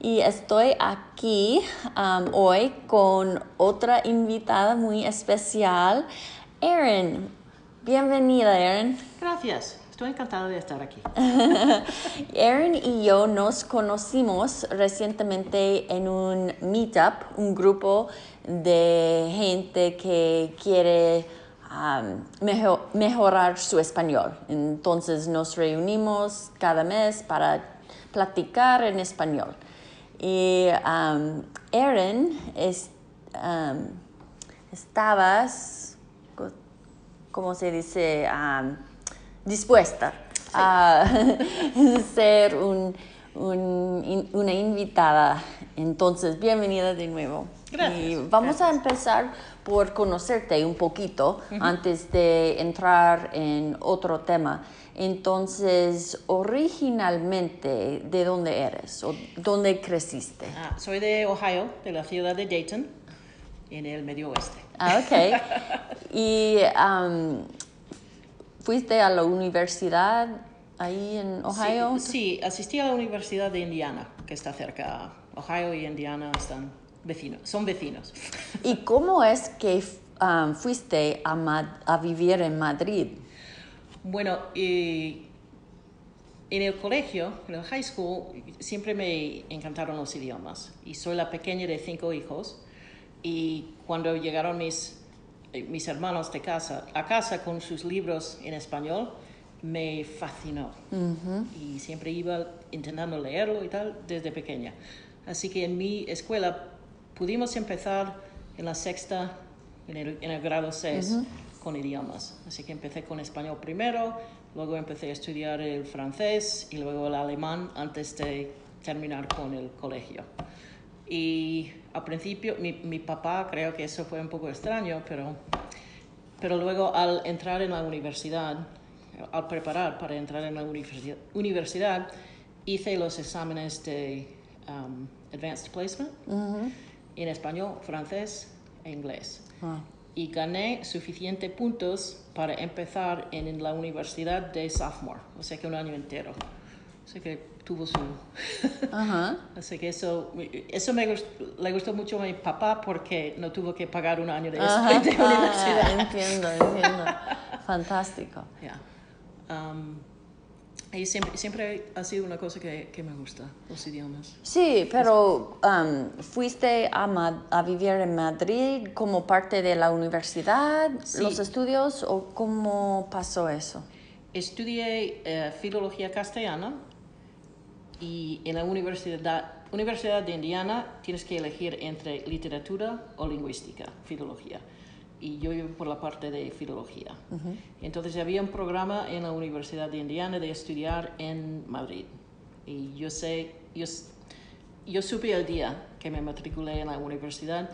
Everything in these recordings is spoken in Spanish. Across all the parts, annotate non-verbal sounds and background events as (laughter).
y estoy aquí um, hoy con otra invitada muy especial, Erin. Bienvenida, Erin. Gracias. Estoy encantada de estar aquí. (laughs) Erin y yo nos conocimos recientemente en un meetup, un grupo de gente que quiere mejorar su español. Entonces nos reunimos cada mes para platicar en español. Y Erin es, estabas, ¿cómo se dice? dispuesta a (laughs) ser un, una invitada. Entonces, bienvenida de nuevo. Gracias. Y vamos a empezar por conocerte un poquito antes de entrar en otro tema. Entonces, originalmente, ¿de dónde eres o dónde creciste? Ah, soy de Ohio, de la ciudad de Dayton, en el medio oeste. Ah, ok. (laughs) ¿Y fuiste a la universidad ahí en Ohio? Sí, sí, asistí a la Universidad de Indiana, que está cerca. Ohio y Indiana están vecinos, son vecinos. ¿Y cómo es que um, fuiste a, a, vivir en Madrid? Bueno, en el colegio, en el high school, siempre me encantaron los idiomas. Y soy la pequeña de cinco hijos. Y cuando llegaron mis, eh, mis hermanos de casa, a casa con sus libros en español, me fascinó. Y siempre iba intentando leerlo y tal desde pequeña. Así que en mi escuela pudimos empezar en la sexta, en el, grado 6, con idiomas. Así que empecé con español primero, luego empecé a estudiar el francés y luego el alemán antes de terminar con el colegio. Y al principio, mi, mi papá creo que eso fue un poco extraño, pero, pero luego al entrar en la universidad, al preparar para entrar en la universidad, universidad hice los exámenes de um, Advanced Placement en español, francés e inglés. Ah. Y gané suficientes puntos para empezar en la universidad de sophomore, o sea que un año entero. O sea que tuvo su... (laughs) Así que eso, eso me le gustó mucho a mi papá porque no tuvo que pagar un año de, (laughs) universidad. Ah, entiendo, entiendo. (laughs) Fantástico. Yeah. Um, y siempre, siempre ha sido una cosa que, que, me gusta, los idiomas. Sí, pero um, ¿fuiste a, a, vivir en Madrid como parte de la universidad, los estudios, o cómo pasó eso? Estudié eh, filología castellana y en la universidad, universidad de Indiana tienes que elegir entre literatura o lingüística, filología y yo por la parte de filología. Entonces había un programa en la Universidad de Indiana de estudiar en Madrid. Y yo sé, yo, yo supe el día que me matriculé en la universidad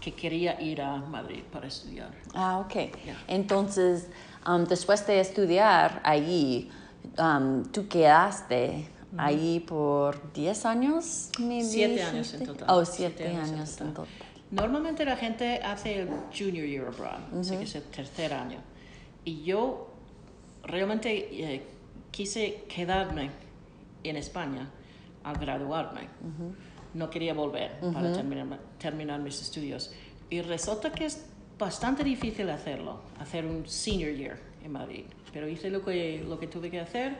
que quería ir a Madrid para estudiar. Ah, ok. Entonces, um, después de estudiar allí, um, tú quedaste allí por 10 años, Siete años en total. Oh, siete, años, En total. Normalmente la gente hace el Junior Year Abroad, que es el tercer año. Y yo realmente eh, quise quedarme en España al graduarme. No quería volver para terminar, terminar mis estudios. Y resulta que es bastante difícil hacerlo, hacer un Senior Year en Madrid. Pero hice lo que, lo que tuve que hacer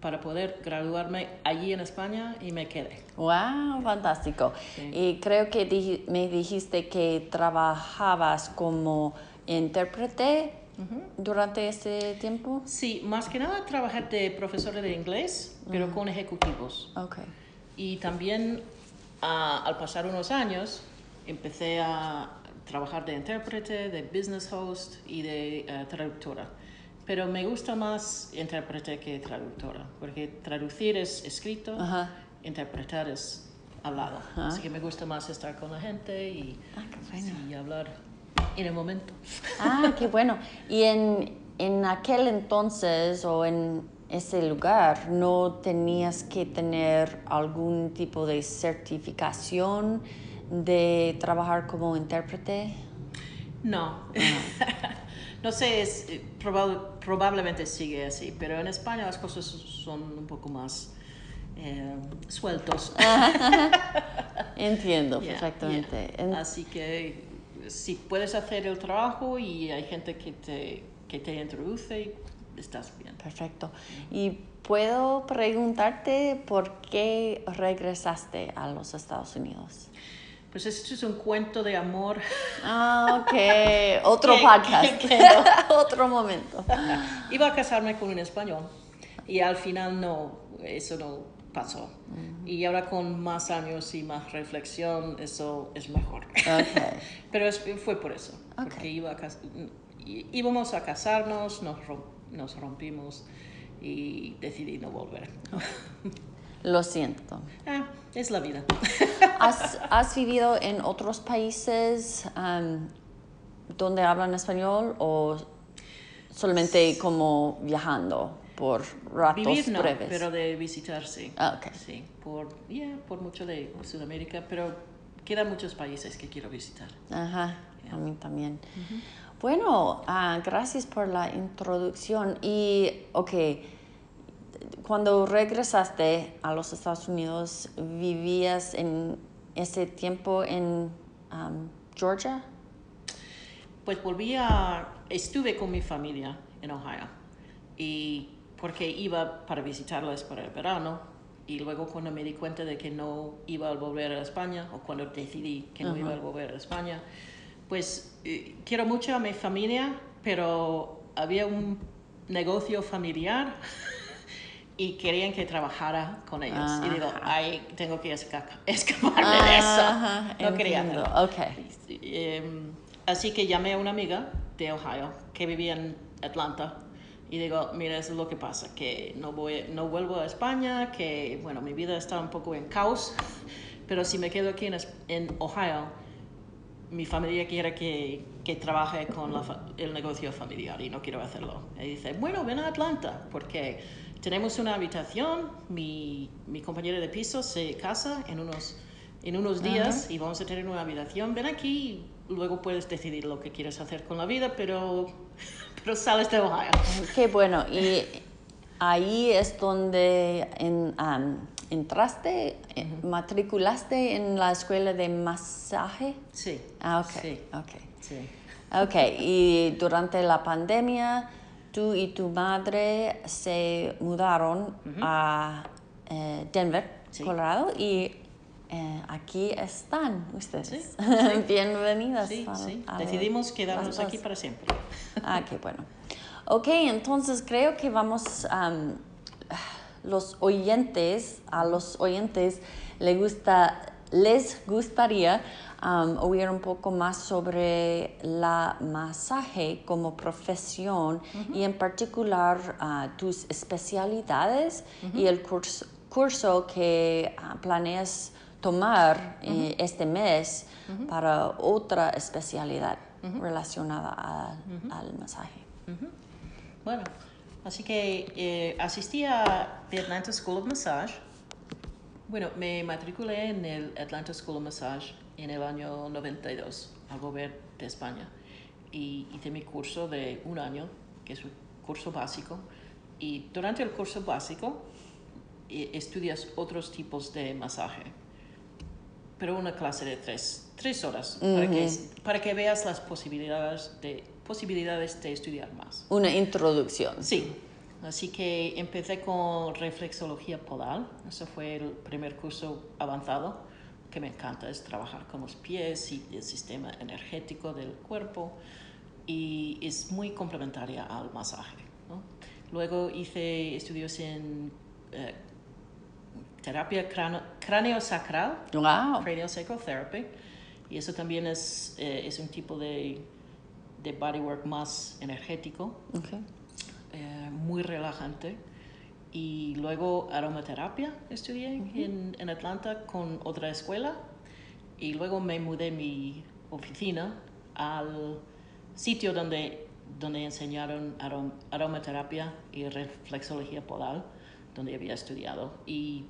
para poder graduarme allí en España y me quedé. ¡Wow! Fantástico. Y creo que me dijiste que trabajabas como intérprete durante ese tiempo. Sí, más que nada trabajé de profesora de inglés, pero con ejecutivos. Okay. Y también ah, al pasar unos años empecé a trabajar de intérprete, de business host y de eh, traductora pero me gusta más intérprete que traductora, porque traducir es escrito, interpretar es al lado. Así que me gusta más estar con la gente y, Ah, qué bueno. y hablar en el momento. Ah, qué bueno. Y en, en aquel entonces o en ese lugar, ¿no tenías que tener algún tipo de certificación de trabajar como intérprete? No. no (laughs) sé, es, eh, probab- probablemente sigue así, pero en España las cosas son un poco más eh, sueltos. (laughs) Entiendo Yeah, perfectamente. yeah. Así que si puedes hacer el trabajo y hay gente que te, que te introduce, estás bien. Perfecto. Y puedo preguntarte por qué regresaste a los Estados Unidos. Pues esto es un cuento de amor. Ah, ok. (laughs) Otro Que- podcast. que- que (laughs) Otro momento. Iba a casarme con un español y al final no, eso no pasó. Y ahora con más años y más reflexión, eso es mejor. (laughs) Pero es- fue por eso, Ok. porque iba a íbamos a casarnos, nos rompimos y decidí no volver. Lo siento. Ah, es la vida. (laughs) ¿Has, (laughs) has vivido en otros países am, donde hablan español o solamente como viajando por ratos Vivir no, breves? pero de visitar sí. Ah, ok. Sí, por, yeah, por mucho de Sudamérica, pero quedan muchos países que quiero visitar. Ajá, a mí también. Bueno, ah, gracias por la introducción. Y, ok, cuando regresaste a los Estados Unidos, ¿vivías en ese tiempo en am, Georgia? Pues volví a... Estuve con mi familia en Ohio y porque iba para visitarlas para el verano y luego cuando me di cuenta de que no iba a volver a España o cuando decidí que no iba a volver a España, pues eh, quiero mucho a mi familia, pero había un negocio familiar y querían que trabajara con ellos. Y digo, Ajá. ay, tengo que esca- (laughs) escaparme de eso. Ajá, no quería entiendo. hacerlo. Ok. Eh, así que llamé a una amiga de Ohio que vivía en Atlanta y digo, mira, eso es lo que pasa, que no, voy, no vuelvo a España, que bueno, mi vida está un poco en caos, (laughs) pero si me quedo aquí en, en Ohio, mi familia quiere que, que trabaje con la el negocio familiar y no quiero hacerlo. Y dice, bueno, ven a Atlanta, porque tenemos una habitación, mi, mi compañera de piso se casa en unos, en unos días y vamos a tener una habitación, ven aquí y luego puedes decidir lo que quieres hacer con la vida, pero, (laughs) pero sales de Ohio. Qué bueno. Y ahí es donde en, am, entraste, eh, matriculaste en la escuela de masaje. Sí. Ah, ok. Sí, Ok. sí. Ok, y durante la pandemia, tú y tu madre se mudaron a eh, Denver, Sí. Colorado, y eh, aquí están ustedes. Sí, (laughs) Bienvenidas. Sí, a- a Decidimos quedarnos aquí para siempre. (laughs) Ah, qué bueno. Ok, entonces creo que vamos, am, los oyentes, a los oyentes les, gusta, les gustaría am, oír un poco más sobre la masaje como profesión y en particular ah, tus especialidades y el curso, curso que ah, planeas tomar eh, este mes para otra especialidad relacionada a- al masaje. Bueno, así que eh, asistí a Atlanta School of Massage. Bueno, me matriculé en el Atlanta School of Massage en el año 92 al volver de España y hice mi curso de un año, que es un curso básico. Y durante el curso básico eh, estudias otros tipos de masaje, pero una clase de tres, tres horas para, que, para que veas las posibilidades de, posibilidades de estudiar más. Una introducción. Sí, así que empecé con reflexología polar. Ese fue el primer curso avanzado que me encanta, es trabajar con los pies y el sistema energético del cuerpo y es muy complementaria al masaje. ¿no? Luego hice estudios en eh, terapia cráneo, cráneo-sacral, Wow. cranial sacral therapy, y eso también es, eh, es un tipo de, de bodywork más energético Okay. Eh, muy relajante y luego aromaterapia estudié en, en, Atlanta con otra escuela y luego me mudé mi oficina al sitio donde, donde enseñaron aromaterapia y reflexología podal, donde había estudiado y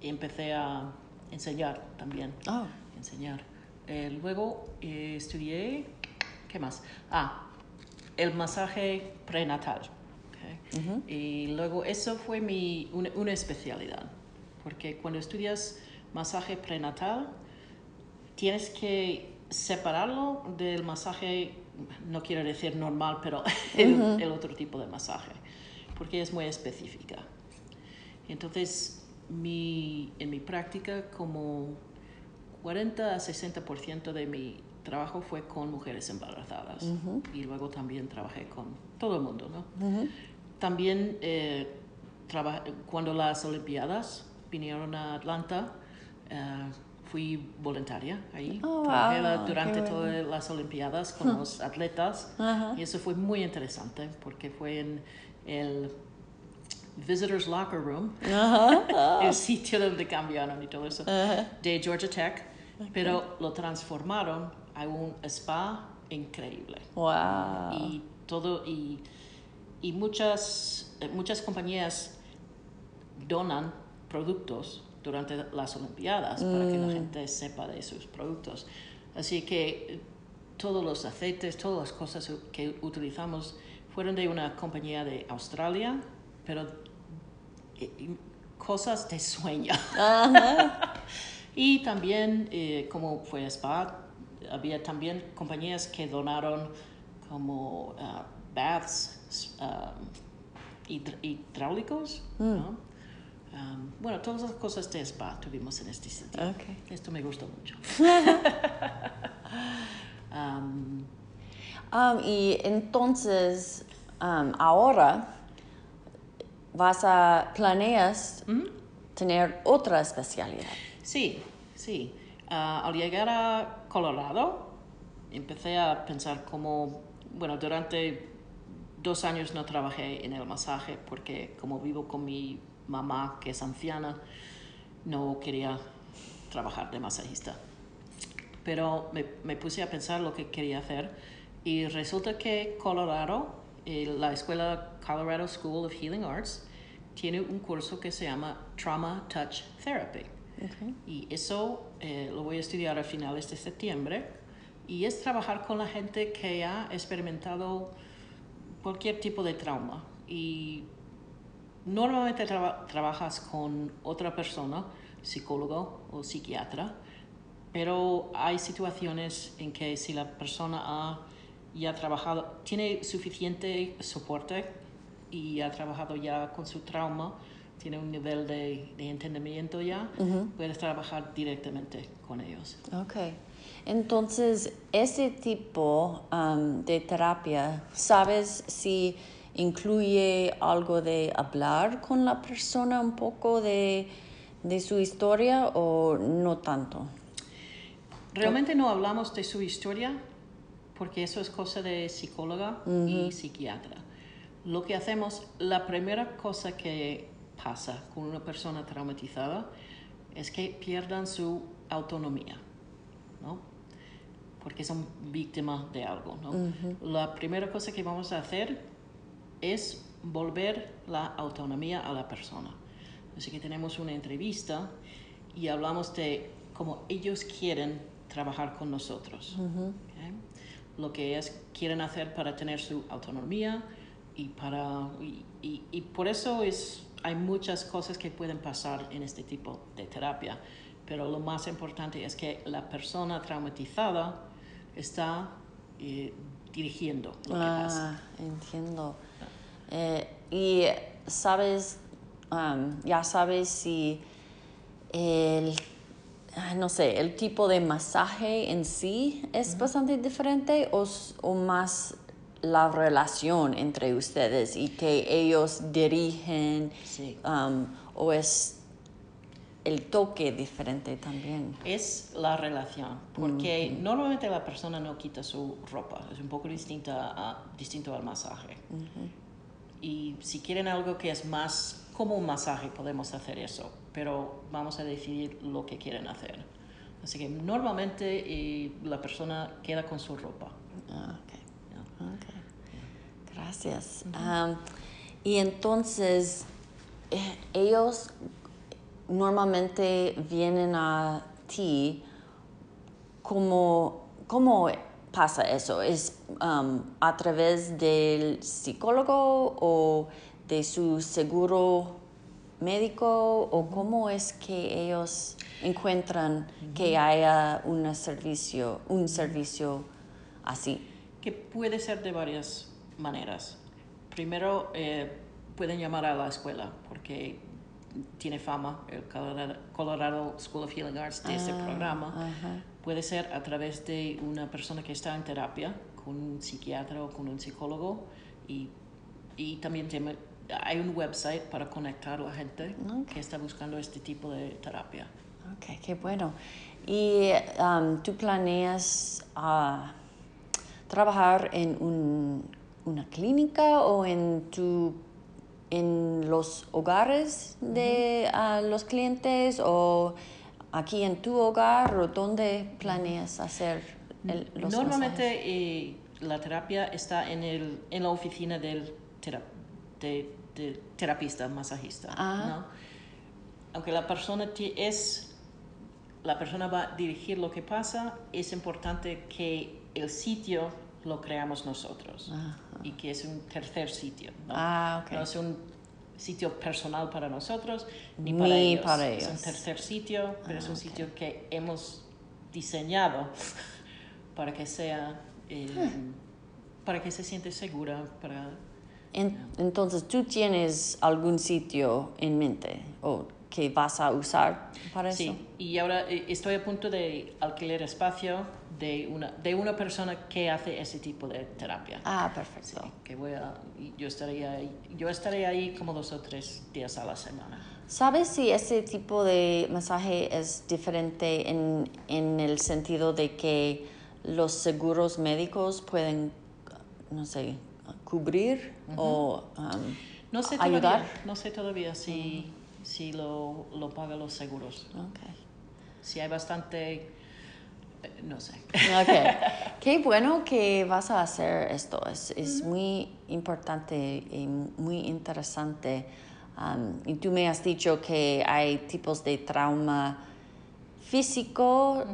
empecé a enseñar también. Oh. Enseñar. Eh, luego eh, estudié, ¿qué más? Ah, el masaje prenatal. Y luego eso fue mi, una, especialidad, porque cuando estudias masaje prenatal, tienes que separarlo del masaje, no quiero decir normal, pero (laughs) el, el otro tipo de masaje, porque es muy específica. Entonces, mi, en mi práctica, como 40 a 60% de mi trabajo fue con mujeres embarazadas. Y luego también trabajé con todo el mundo, ¿no? También eh, cuando las Olimpiadas vinieron a Atlanta, eh, fui voluntaria ahí. Oh, Trabajé durante todas las Olimpiadas con los atletas y eso fue muy interesante porque fue en el Visitors Locker Room, (laughs) el sitio donde cambiaron y todo eso, de Georgia Tech, pero lo transformaron a un spa increíble. Wow. Y todo, y, y muchas, eh, muchas compañías donan productos durante las Olimpiadas para que la mm. gente sepa de sus productos. Así que todos los aceites, todas las cosas que utilizamos fueron de una compañía de Australia, pero eh, cosas de sueño. (laughs) y también, eh, como fue Spa, había también compañías que donaron como uh, baths um, hidráulicos, mm. um, bueno, todas las cosas de spa tuvimos en este sitio. Esto me gustó mucho. (laughs) Um, y entonces, ahora vas a planeas tener otra especialidad. Sí, sí. Ah, al llegar a Colorado, empecé a pensar cómo, bueno, durante dos años no trabajé en el masaje porque como vivo con mi mamá, que es anciana, no quería trabajar de masajista. Pero me, me puse a pensar lo que quería hacer y resulta que Colorado la escuela Colorado School of Healing Arts tiene un curso que se llama Trauma Touch Therapy. Y eso eh, lo voy a estudiar a finales de septiembre. Y es trabajar con la gente que ha experimentado cualquier tipo de trauma. Y normalmente trabajas con otra persona, psicólogo o psiquiatra, pero hay situaciones en que si la persona ha y ha trabajado, tiene suficiente soporte y ha trabajado ya con su trauma, tiene un nivel de, de entendimiento ya, puedes trabajar directamente con ellos. Ok. Entonces, ese tipo um, de terapia, ¿sabes si incluye algo de hablar con la persona un poco de, de su historia o no tanto? Realmente no hablamos de su historia, porque eso es cosa de psicóloga y psiquiatra. Lo que hacemos, la primera cosa que pasa con una persona traumatizada es que pierdan su autonomía, ¿no? Porque son víctimas de algo, ¿no? La primera cosa que vamos a hacer es volver la autonomía a la persona. Así que tenemos una entrevista y hablamos de cómo ellos quieren trabajar con nosotros lo que ellas quieren hacer para tener su autonomía y para y, y, por eso es hay muchas cosas que pueden pasar en este tipo de terapia pero lo más importante es que la persona traumatizada está eh, dirigiendo lo que ah, pasa. entiendo. Eh, y sabes um, ya sabes si el Ah, no sé, el tipo de masaje en sí es bastante diferente o, o, más la relación entre ustedes y que ellos dirigen um, o es el toque diferente también. Es la relación, porque normalmente la persona no quita su ropa, es un poco distinta a, distinto al masaje. y si quieren algo que es más como un masaje, podemos hacer eso, pero vamos a decidir lo que quieren hacer. Así que normalmente eh, la persona queda con su ropa. Ah, ok. Ok. Gracias. Y entonces, eh, ellos normalmente vienen a ti como, ¿cómo pasa eso? ¿Es am, a través del psicólogo o de su seguro médico o cómo es que ellos encuentran que haya una servicio, un servicio así? que puede ser de varias maneras. Primero, eh, pueden llamar a la escuela porque tiene fama el Colorado, School of Healing Arts de ese Ah, programa. ajá. Puede ser a través de una persona que está en terapia con un psiquiatra o con un psicólogo y, y también tiene- hay un website para conectar a la gente Ok. que está buscando este tipo de terapia. Ok, qué bueno. ¿Y am, tú planeas ah, trabajar en un- una clínica o en, tu, en los hogares de ah, los clientes o aquí en tu hogar o dónde planeas hacer el, los Normalmente eh, la terapia está en, el, en la oficina del tera- de- de terapista, masajista. Ah. ¿no? Aunque la persona es la persona va a dirigir lo que pasa, es importante que el sitio lo creamos nosotros Ajá. y que es un tercer sitio. ¿no? Ah, ok. No es un sitio personal para nosotros ni, Ni para, ellos. para Es un ellos. tercer sitio, pero es Ah, un ok. sitio que hemos diseñado (laughs) para que sea, eh, Hmm. para que se siente segura, para En- entonces, ¿tú tienes algún sitio en mente o que vas a usar para eso? Sí, y ahora eh, estoy a punto de alquiler espacio de una, de una persona que hace ese tipo de terapia. Ah, perfecto. Sí, que voy a, yo estaré ahí, yo estaré ahí como dos o tres días a la semana. ¿Sabes si ese tipo de masaje es diferente en, en el sentido de que los seguros médicos pueden, no sé, cubrir o um, No sé ayudar? todavía, no sé todavía si, si lo, lo pagan los seguros. Okay. Si hay bastante, eh, no sé. (laughs) Qué bueno que vas a hacer esto. Es, es muy importante y muy interesante. Um, y tú me has dicho que hay tipos de trauma físico,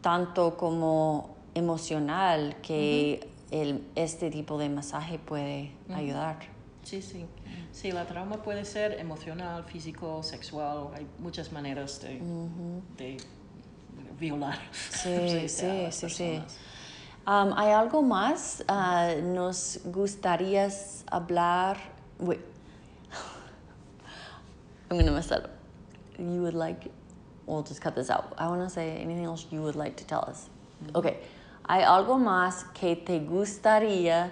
tanto como emocional, que el, este tipo de masaje puede ayudar. Sí, sí. Sí, la trauma puede ser emocional, físico, sexual. Hay muchas maneras de, de violar. Sí, sé, (laughs) a sí, las sí, sí. Um, ¿Hay algo más? Ah, ¿Nos gustaría hablar? Wait. I'm going to mess that up. You would like, we'll just cut this out. I want to say anything else you would like to tell us. Okay. ¿Hay algo más que te gustaría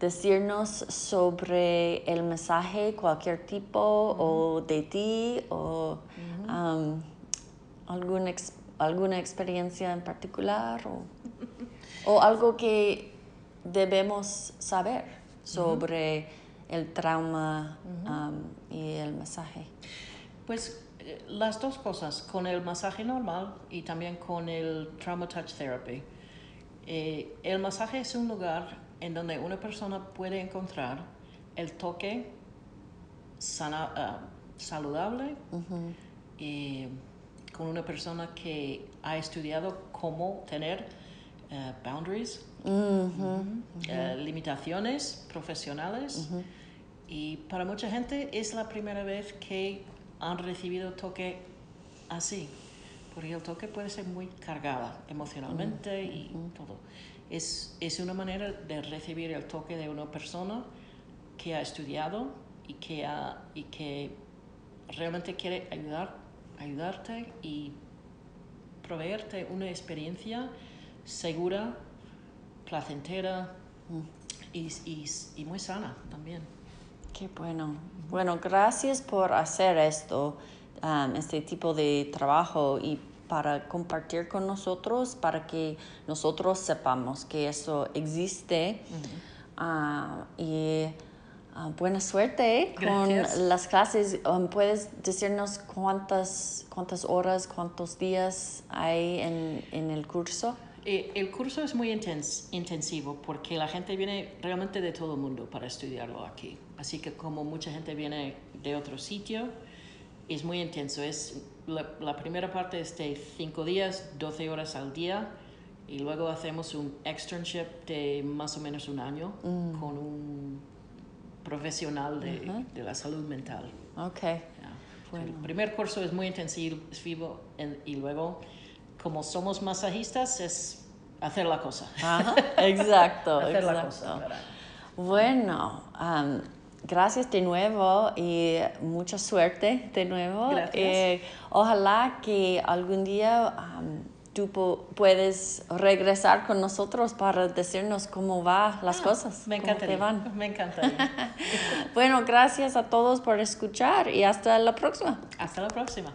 decirnos sobre el mensaje, cualquier tipo, o de ti, o um, alguna, alguna experiencia en particular, o, o algo que debemos saber sobre el trauma um, y el masaje? Pues eh, las dos cosas, con el masaje normal y también con el Trauma Touch Therapy. Eh, el masaje es un lugar en donde una persona puede encontrar el toque sana- ah, saludable eh, con una persona que ha estudiado cómo tener eh, boundaries, eh, limitaciones profesionales. Y para mucha gente es la primera vez que han recibido toque así, porque el toque puede ser muy cargada emocionalmente y todo. Es, es una manera de recibir el toque de una persona que ha estudiado y que, ha, y que realmente quiere ayudar, ayudarte y proveerte una experiencia segura, placentera y, y, y muy sana también. Qué bueno. Bueno, gracias por hacer esto, um, este tipo de trabajo y para compartir con nosotros, para que nosotros sepamos que eso existe. Ah, y ah, buena suerte con Gracias. las clases. Um, ¿Puedes decirnos cuántas, cuántas horas, cuántos días hay en, en el curso? Eh, el curso es muy intens- intensivo porque la gente viene realmente de todo el mundo para estudiarlo aquí. Así que como mucha gente viene de otro sitio, es muy intenso. Es, la, la primera parte es de 5 días, 12 horas al día, y luego hacemos un externship de más o menos un año con un profesional de, de la salud mental. Ok. Ya. El primer curso es muy intensivo en- y luego, como somos masajistas, es hacer la cosa. Ajá, exacto, (laughs) hacer la exacto. cosa. ¿verdad? Bueno, am, gracias de nuevo y mucha suerte de nuevo. Gracias. Eh, ojalá que algún día am, tú pu- puedes regresar con nosotros para decirnos cómo va las cosas. Ah, Me encantaría. te van. Me encantaría. (laughs) Bueno, gracias a todos por escuchar y hasta la próxima. Hasta la próxima.